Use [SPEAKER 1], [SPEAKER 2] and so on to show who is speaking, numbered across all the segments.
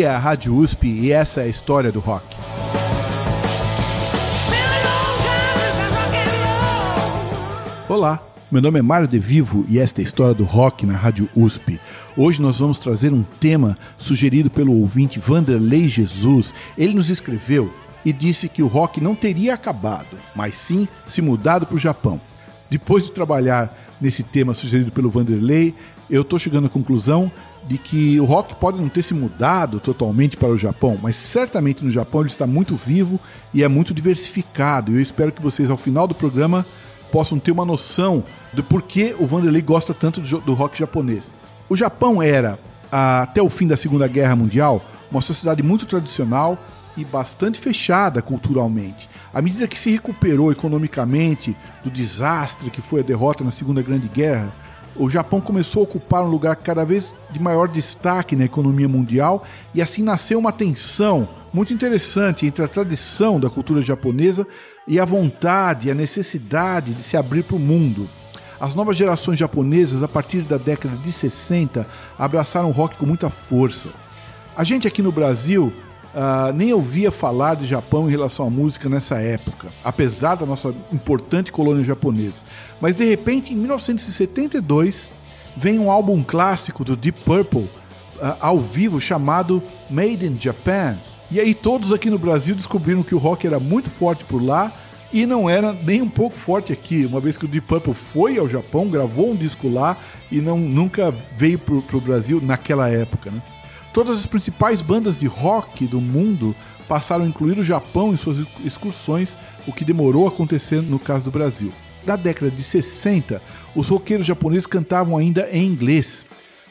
[SPEAKER 1] É a Rádio USP e essa é a história do rock. Olá, meu nome é Mário De Vivo e esta é a história do rock na Rádio USP. Hoje nós vamos trazer um tema sugerido pelo ouvinte Vanderlei Jesus. Ele nos escreveu e disse que o rock não teria acabado, mas sim se mudado para o Japão. Depois de trabalhar nesse tema sugerido pelo Vanderlei, eu estou chegando à conclusão de que o rock pode não ter se mudado totalmente para o Japão, mas certamente no Japão ele está muito vivo e é muito diversificado. E eu espero que vocês, ao final do programa, possam ter uma noção do porquê o Vanderlei gosta tanto do rock japonês. O Japão era, até o fim da Segunda Guerra Mundial, uma sociedade muito tradicional e bastante fechada culturalmente. À medida que se recuperou economicamente do desastre que foi a derrota na Segunda Grande Guerra, o Japão começou a ocupar um lugar cada vez de maior destaque na economia mundial e assim nasceu uma tensão muito interessante entre a tradição da cultura japonesa e a vontade, a necessidade de se abrir para o mundo. As novas gerações japonesas, a partir da década de 60, abraçaram o rock com muita força. A gente aqui no Brasil uh, nem ouvia falar de Japão em relação à música nessa época, apesar da nossa importante colônia japonesa. Mas de repente, em 1972, vem um álbum clássico do Deep Purple uh, ao vivo chamado Made in Japan. E aí todos aqui no Brasil descobriram que o rock era muito forte por lá e não era nem um pouco forte aqui, uma vez que o Deep Purple foi ao Japão, gravou um disco lá e não, nunca veio para o Brasil naquela época. Né? Todas as principais bandas de rock do mundo passaram a incluir o Japão em suas excursões, o que demorou a acontecer no caso do Brasil. Da década de 60, os roqueiros japoneses cantavam ainda em inglês.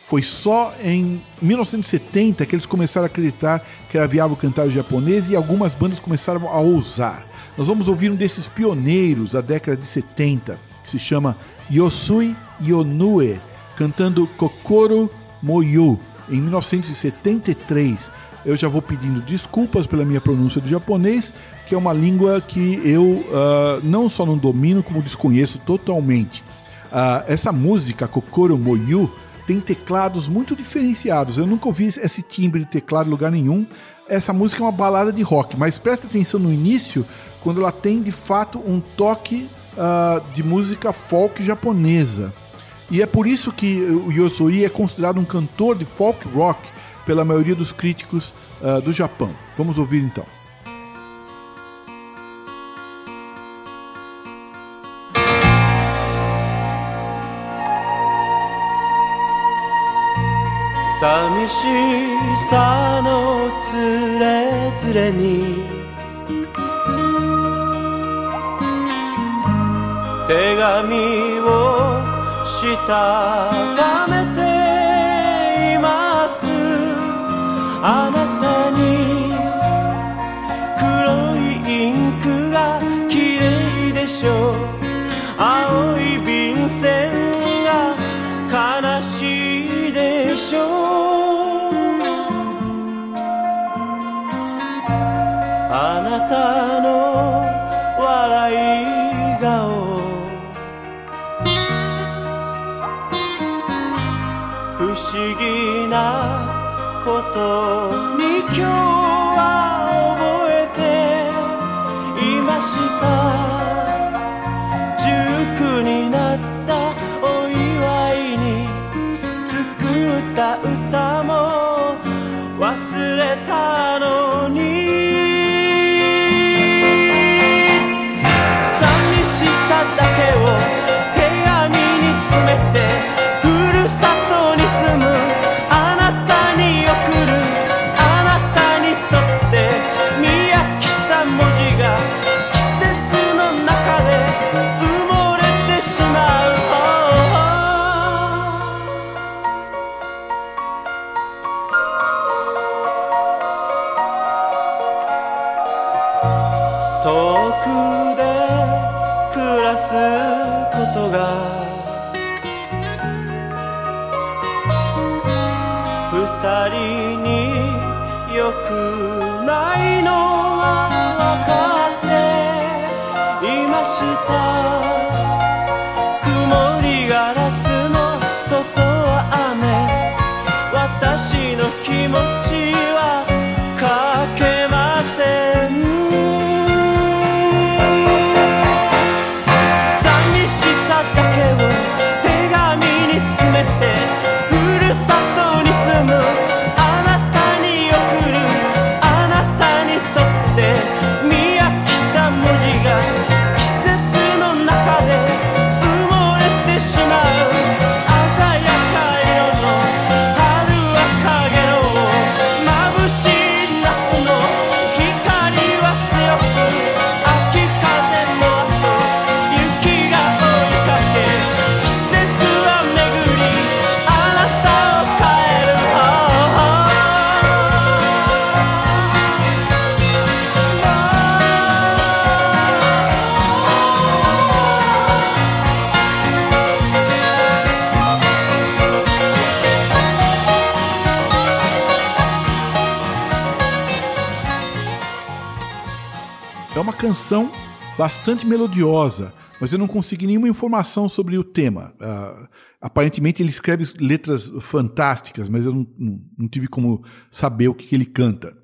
[SPEAKER 1] Foi só em 1970 que eles começaram a acreditar que era viável cantar japonês e algumas bandas começaram a ousar. Nós vamos ouvir um desses pioneiros da década de 70, que se chama Yosui Yonue, cantando Kokoro Moyu, em 1973. Eu já vou pedindo desculpas pela minha pronúncia do japonês, que é uma língua que eu uh, não só não domino, como desconheço totalmente. Uh, essa música, Kokoro Moyu, tem teclados muito diferenciados. Eu nunca ouvi esse timbre de teclado em lugar nenhum. Essa música é uma balada de rock, mas presta atenção no início, quando ela tem de fato um toque uh, de música folk japonesa. E é por isso que o Yosoi é considerado um cantor de folk rock pela maioria dos críticos uh, do Japão. Vamos ouvir então. 寂しさのつれづれに。手紙をしたためています。Bastante melodiosa, mas eu não consegui nenhuma informação sobre o tema. Uh, aparentemente ele escreve letras fantásticas, mas eu não, não, não tive como saber o que, que ele canta.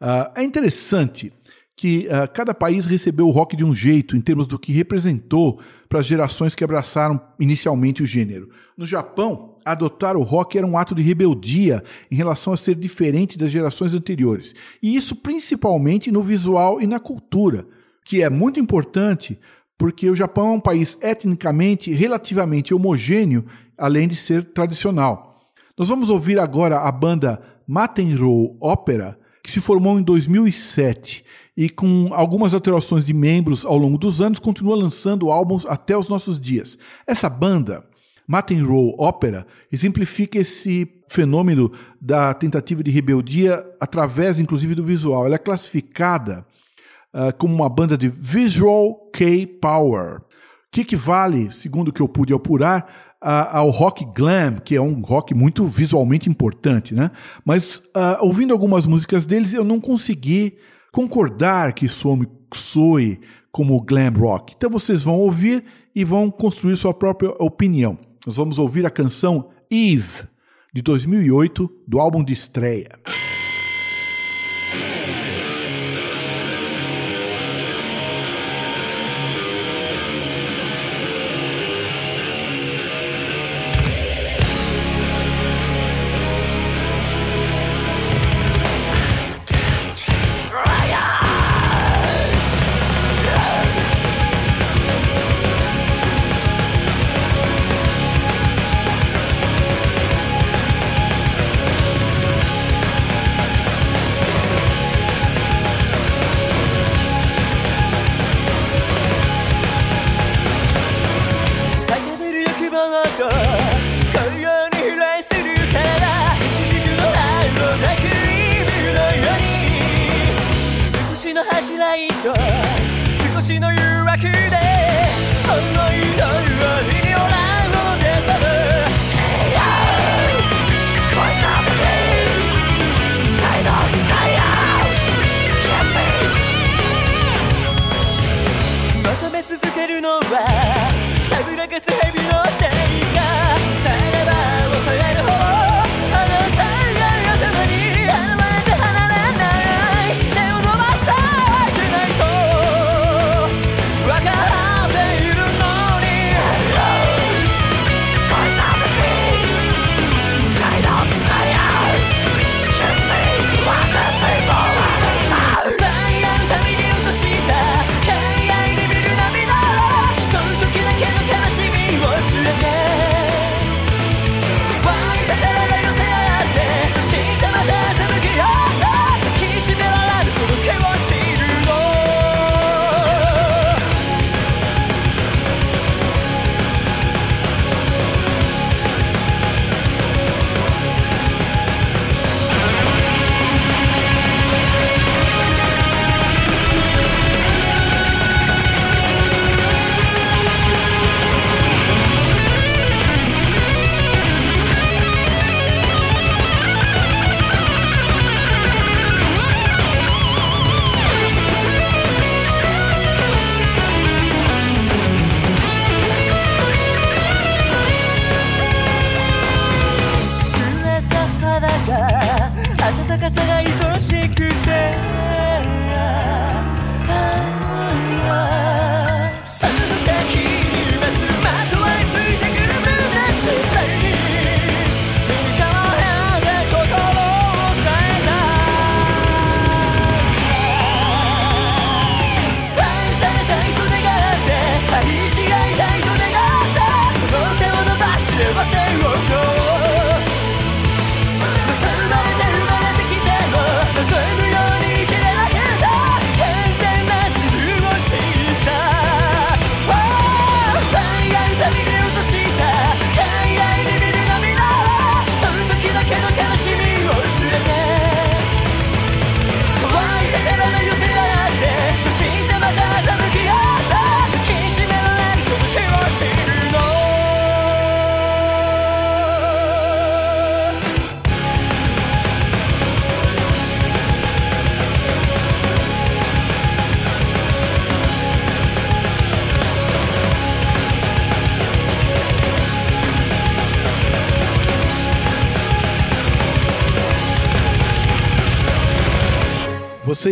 [SPEAKER 1] Uh, é interessante que uh, cada país recebeu o rock de um jeito em termos do que representou para as gerações que abraçaram inicialmente o gênero. No Japão, adotar o rock era um ato de rebeldia em relação a ser diferente das gerações anteriores. E isso principalmente no visual e na cultura, que é muito importante porque o Japão é um país etnicamente relativamente homogêneo, além de ser tradicional. Nós vamos ouvir agora a banda Matenrou Opera, que se formou em 2007 e com algumas alterações de membros ao longo dos anos continua lançando álbuns até os nossos dias. Essa banda Matenrou Opera exemplifica esse fenômeno da tentativa de rebeldia através, inclusive, do visual. Ela é classificada uh, como uma banda de Visual K-Power, que equivale, segundo o que eu pude apurar, uh, ao rock glam, que é um rock muito visualmente importante, né? Mas uh, ouvindo algumas músicas deles, eu não consegui concordar que some, soe como glam rock. Então vocês vão ouvir e vão construir sua própria opinião. Nós vamos ouvir a canção Eve, de 2008, do álbum de estreia.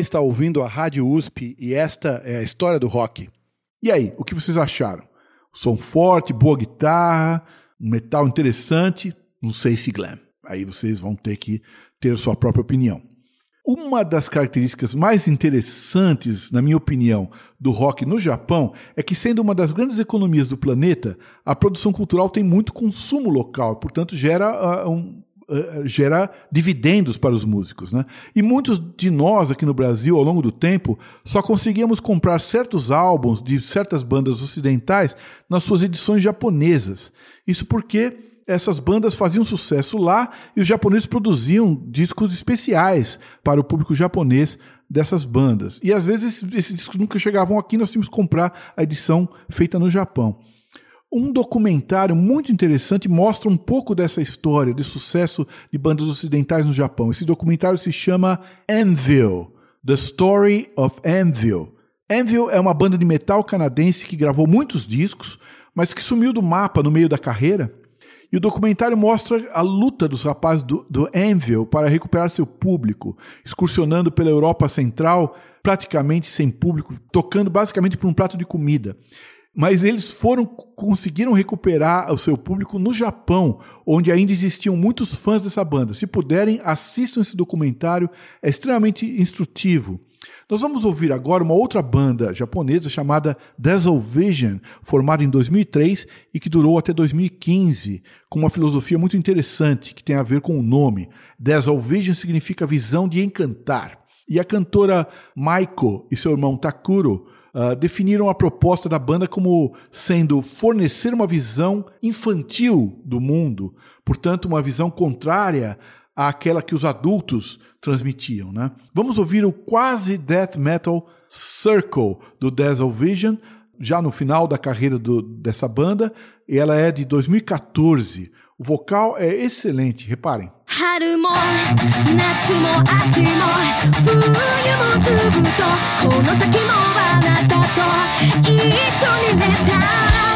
[SPEAKER 1] Está ouvindo a Rádio USP e esta é a história do rock. E aí, o que vocês acharam? Som forte, boa guitarra, um metal interessante, não sei se glam. Aí vocês vão ter que ter sua própria opinião. Uma das características mais interessantes, na minha opinião, do rock no Japão é que, sendo uma das grandes economias do planeta, a produção cultural tem muito consumo local, portanto, gera uh, um, uh, gera dividendos para os músicos. Né? E muitos de nós aqui no Brasil, ao longo do tempo, só conseguíamos comprar certos álbuns de certas bandas ocidentais nas suas edições japonesas. Isso porque essas bandas faziam sucesso lá e os japoneses produziam discos especiais para o público japonês dessas bandas. E às vezes esses discos nunca chegavam aqui, nós tínhamos que comprar a edição feita no Japão. Um documentário muito interessante mostra um pouco dessa história de sucesso de bandas ocidentais no Japão. Esse documentário se chama Anvil, The Story of Anvil. Anvil é uma banda de metal canadense que gravou muitos discos, mas que sumiu do mapa no meio da carreira e o documentário mostra a luta dos rapazes do, do Anvil para recuperar seu público, excursionando pela Europa Central, praticamente sem público, tocando basicamente por um prato de comida. Mas eles foram conseguiram recuperar o seu público no Japão, onde ainda existiam muitos fãs dessa banda. Se puderem, assistam esse documentário, é extremamente instrutivo. Nós vamos ouvir agora uma outra banda japonesa chamada Dazzle Vision, formada em 2003 e que durou até 2015, com uma filosofia muito interessante que tem a ver com o nome. Dazzle Vision significa visão de encantar. E a cantora Maiko e seu irmão Takuro Uh, definiram a proposta da banda como sendo fornecer uma visão infantil do mundo, portanto, uma visão contrária àquela que os adultos transmitiam. Né? Vamos ouvir o quase death metal Circle do Dazzle Vision, já no final da carreira do, dessa banda, e ela é de 2014. O vocal é excelente, reparem. 春も夏も秋も冬もずっとこの先もあなたと一緒にレター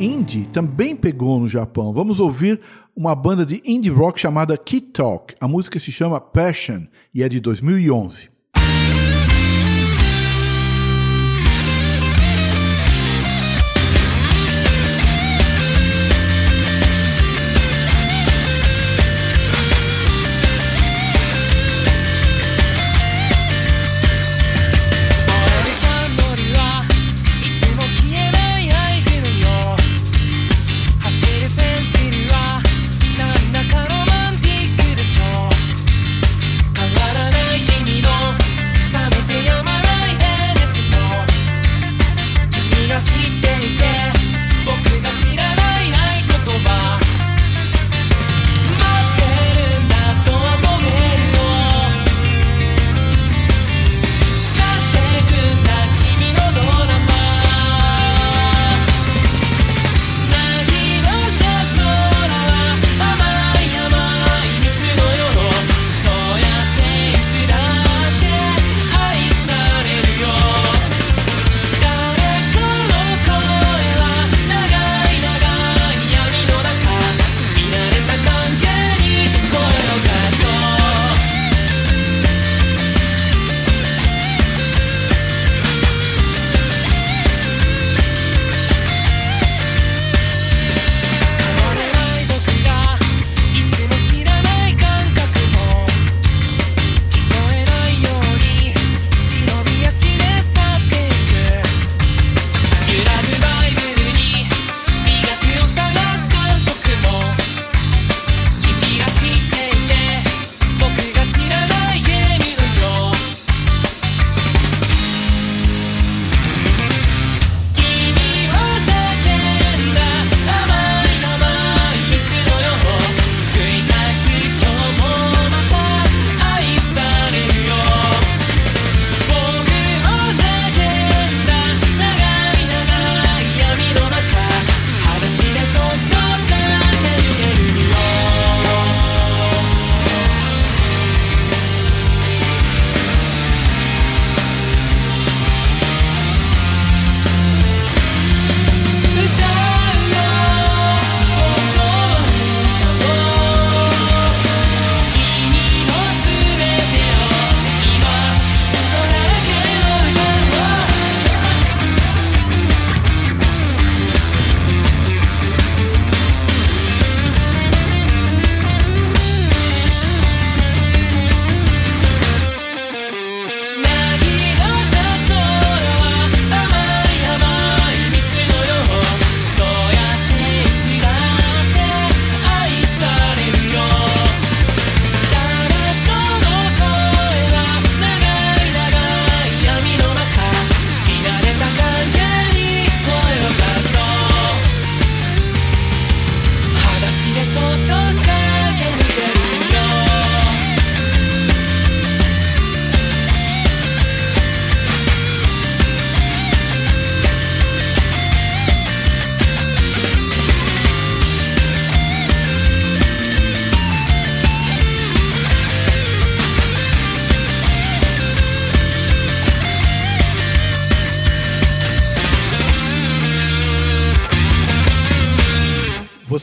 [SPEAKER 2] indie também pegou no Japão. Vamos ouvir uma banda de indie rock chamada Kid Talk. A música se chama Passion e é de 2011.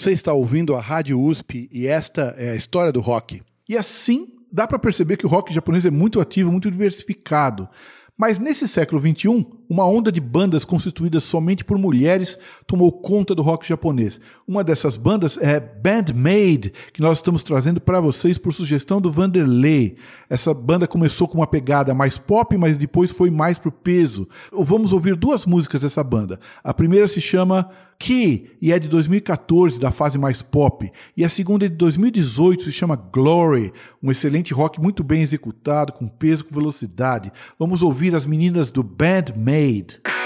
[SPEAKER 2] Você está ouvindo a Rádio USP e esta é a história do rock. E assim dá para perceber que o rock japonês é muito ativo, muito diversificado. Mas nesse século XXI, uma onda de bandas constituídas somente por mulheres tomou conta do rock japonês. Uma dessas bandas é Bandmade, que nós estamos trazendo para vocês por sugestão do Vanderlei. Essa banda começou com uma pegada mais pop, mas depois foi mais pro peso. Vamos ouvir duas músicas dessa banda. A primeira se chama Key e é de 2014, da fase mais pop. E a segunda é de 2018, se chama Glory, um excelente rock muito bem executado, com peso, com velocidade. Vamos ouvir as meninas do Bandmade.
[SPEAKER 1] Fã?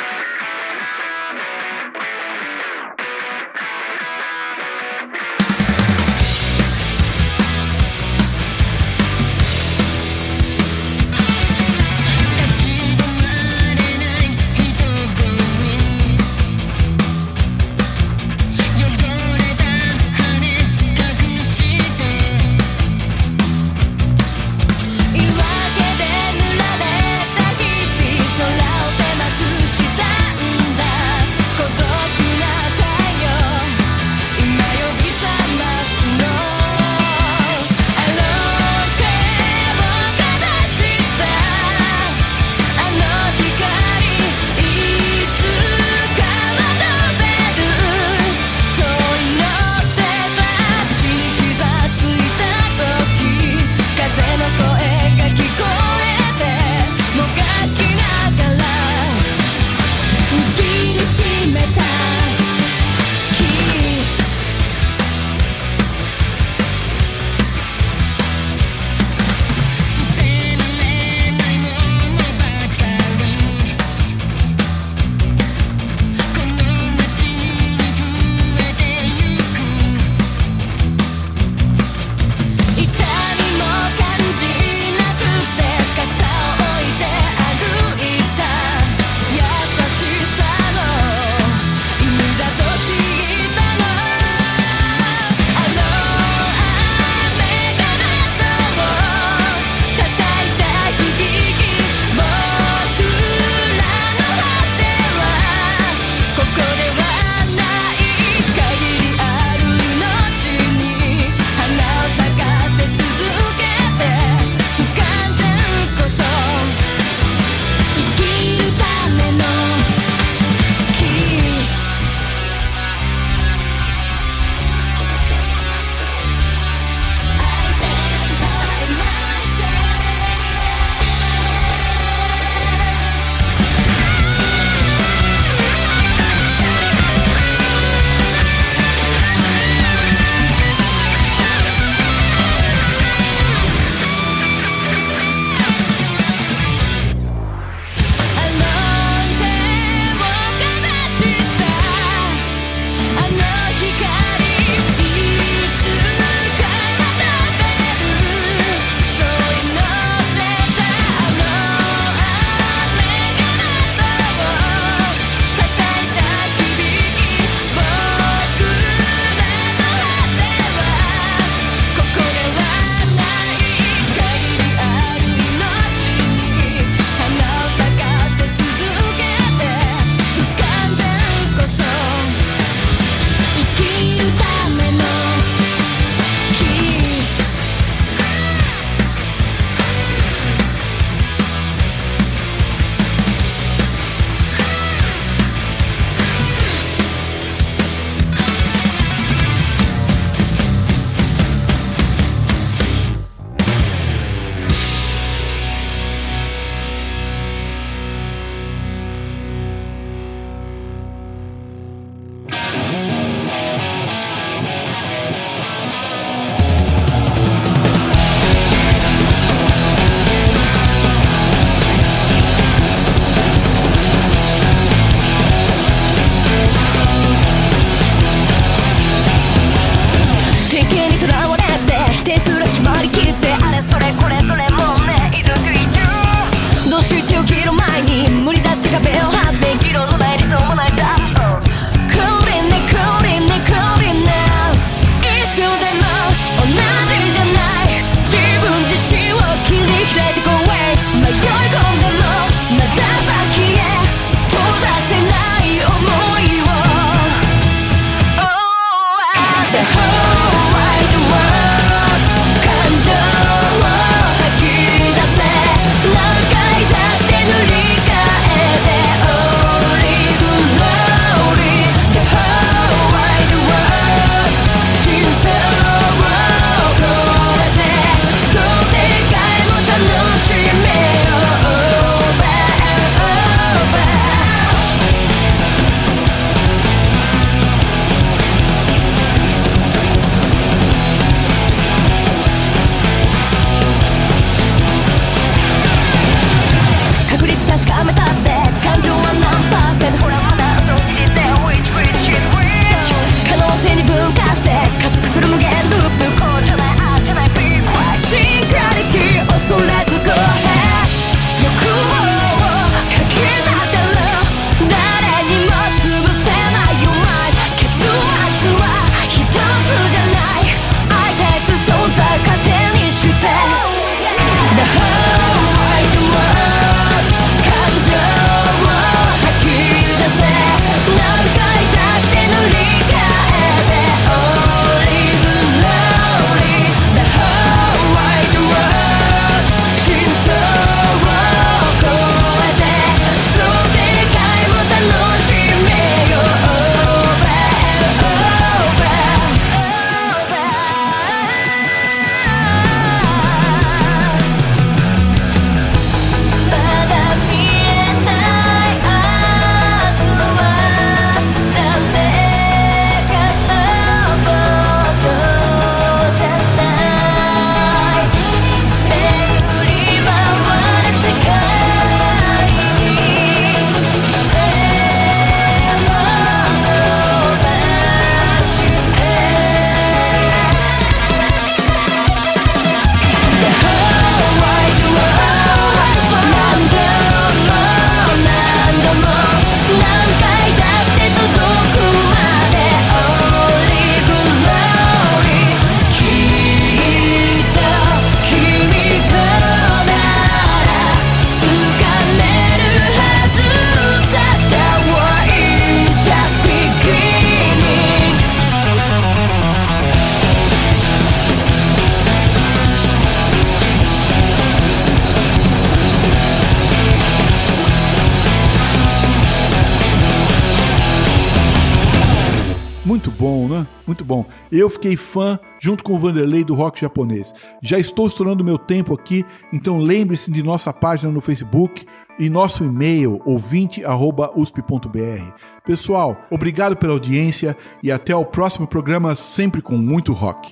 [SPEAKER 1] Eu fiquei fã junto com o Vanderlei do rock japonês. Já estou estourando meu tempo aqui, então lembre-se de nossa página no Facebook e nosso e-mail ouvinte@usp.br. Pessoal, obrigado pela audiência e até o próximo programa sempre com muito rock.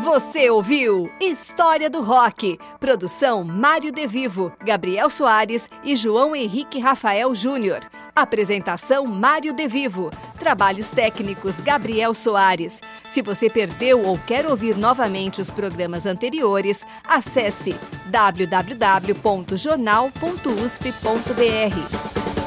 [SPEAKER 3] Você ouviu História do Rock. Produção Mário De Vivo, Gabriel Soares e João Henrique Rafael Júnior. Apresentação Mário De Vivo. Trabalhos técnicos Gabriel Soares. Se você perdeu ou quer ouvir novamente os programas anteriores, acesse www.jornal.usp.br.